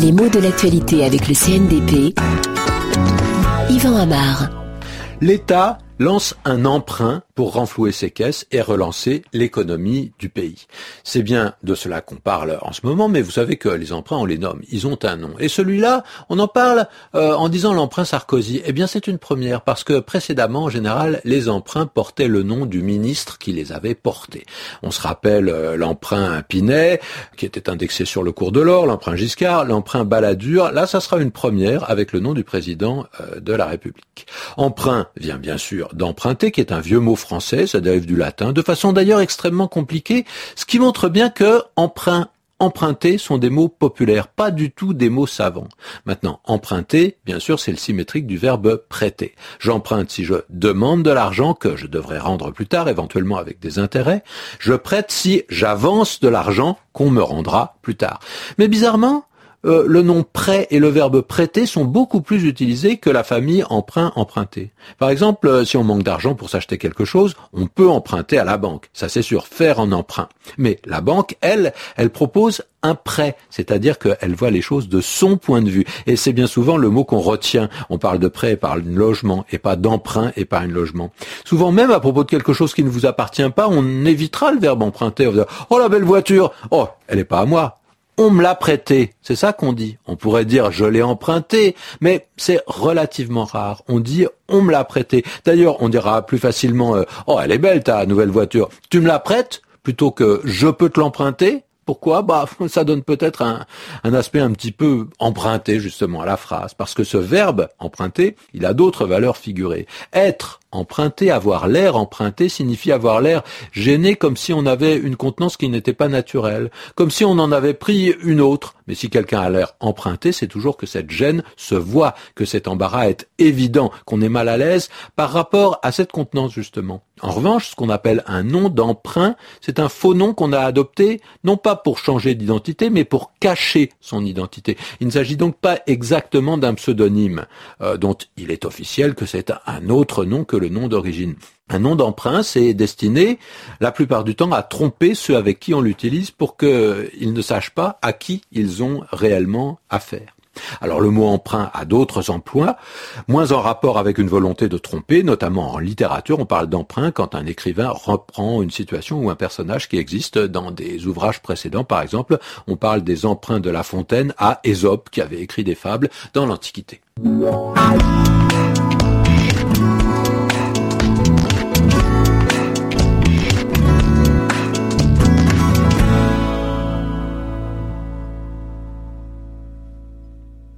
Les mots de l'actualité avec le CNDP. Yvan Amar. L'État lance un emprunt pour renflouer ses caisses et relancer l'économie du pays. C'est bien de cela qu'on parle en ce moment, mais vous savez que les emprunts, on les nomme, ils ont un nom. Et celui-là, on en parle euh, en disant l'emprunt Sarkozy. Eh bien, c'est une première, parce que précédemment, en général, les emprunts portaient le nom du ministre qui les avait portés. On se rappelle euh, l'emprunt Pinet, qui était indexé sur le cours de l'or, l'emprunt Giscard, l'emprunt Balladur. Là, ça sera une première avec le nom du président euh, de la République. Emprunt vient bien sûr d'emprunter, qui est un vieux mot français, ça dérive du latin, de façon d'ailleurs extrêmement compliquée, ce qui montre bien que emprunt emprunter sont des mots populaires, pas du tout des mots savants. Maintenant, emprunter, bien sûr, c'est le symétrique du verbe prêter. J'emprunte si je demande de l'argent que je devrais rendre plus tard, éventuellement avec des intérêts. Je prête si j'avance de l'argent qu'on me rendra plus tard. Mais bizarrement, euh, le nom prêt et le verbe prêter sont beaucoup plus utilisés que la famille emprunt emprunté. Par exemple, euh, si on manque d'argent pour s'acheter quelque chose, on peut emprunter à la banque. Ça c'est sûr, faire en emprunt. Mais la banque, elle, elle propose un prêt, c'est-à-dire qu'elle voit les choses de son point de vue. Et c'est bien souvent le mot qu'on retient. On parle de prêt par un logement et pas d'emprunt et par un logement. Souvent même à propos de quelque chose qui ne vous appartient pas, on évitera le verbe emprunter. On va oh la belle voiture, oh elle n'est pas à moi, on me l'a prêté. C'est ça qu'on dit. On pourrait dire je l'ai emprunté, mais c'est relativement rare. On dit on me l'a prêté. D'ailleurs, on dira plus facilement euh, oh elle est belle ta nouvelle voiture. Tu me la prêtes plutôt que je peux te l'emprunter? Pourquoi? Bah, ça donne peut-être un, un, aspect un petit peu emprunté justement à la phrase, parce que ce verbe emprunter, il a d'autres valeurs figurées. Être emprunter, avoir l'air emprunté signifie avoir l'air gêné comme si on avait une contenance qui n'était pas naturelle, comme si on en avait pris une autre. Mais si quelqu'un a l'air emprunté, c'est toujours que cette gêne se voit, que cet embarras est évident, qu'on est mal à l'aise par rapport à cette contenance justement. En revanche, ce qu'on appelle un nom d'emprunt, c'est un faux nom qu'on a adopté, non pas pour changer d'identité, mais pour cacher son identité. Il ne s'agit donc pas exactement d'un pseudonyme, euh, dont il est officiel que c'est un autre nom que le nom d'origine. Un nom d'emprunt, c'est destiné la plupart du temps à tromper ceux avec qui on l'utilise pour qu'ils ne sachent pas à qui ils ont réellement affaire. Alors le mot emprunt a d'autres emplois, moins en rapport avec une volonté de tromper, notamment en littérature, on parle d'emprunt quand un écrivain reprend une situation ou un personnage qui existe dans des ouvrages précédents. Par exemple, on parle des emprunts de La Fontaine à Ésope qui avait écrit des fables dans l'Antiquité.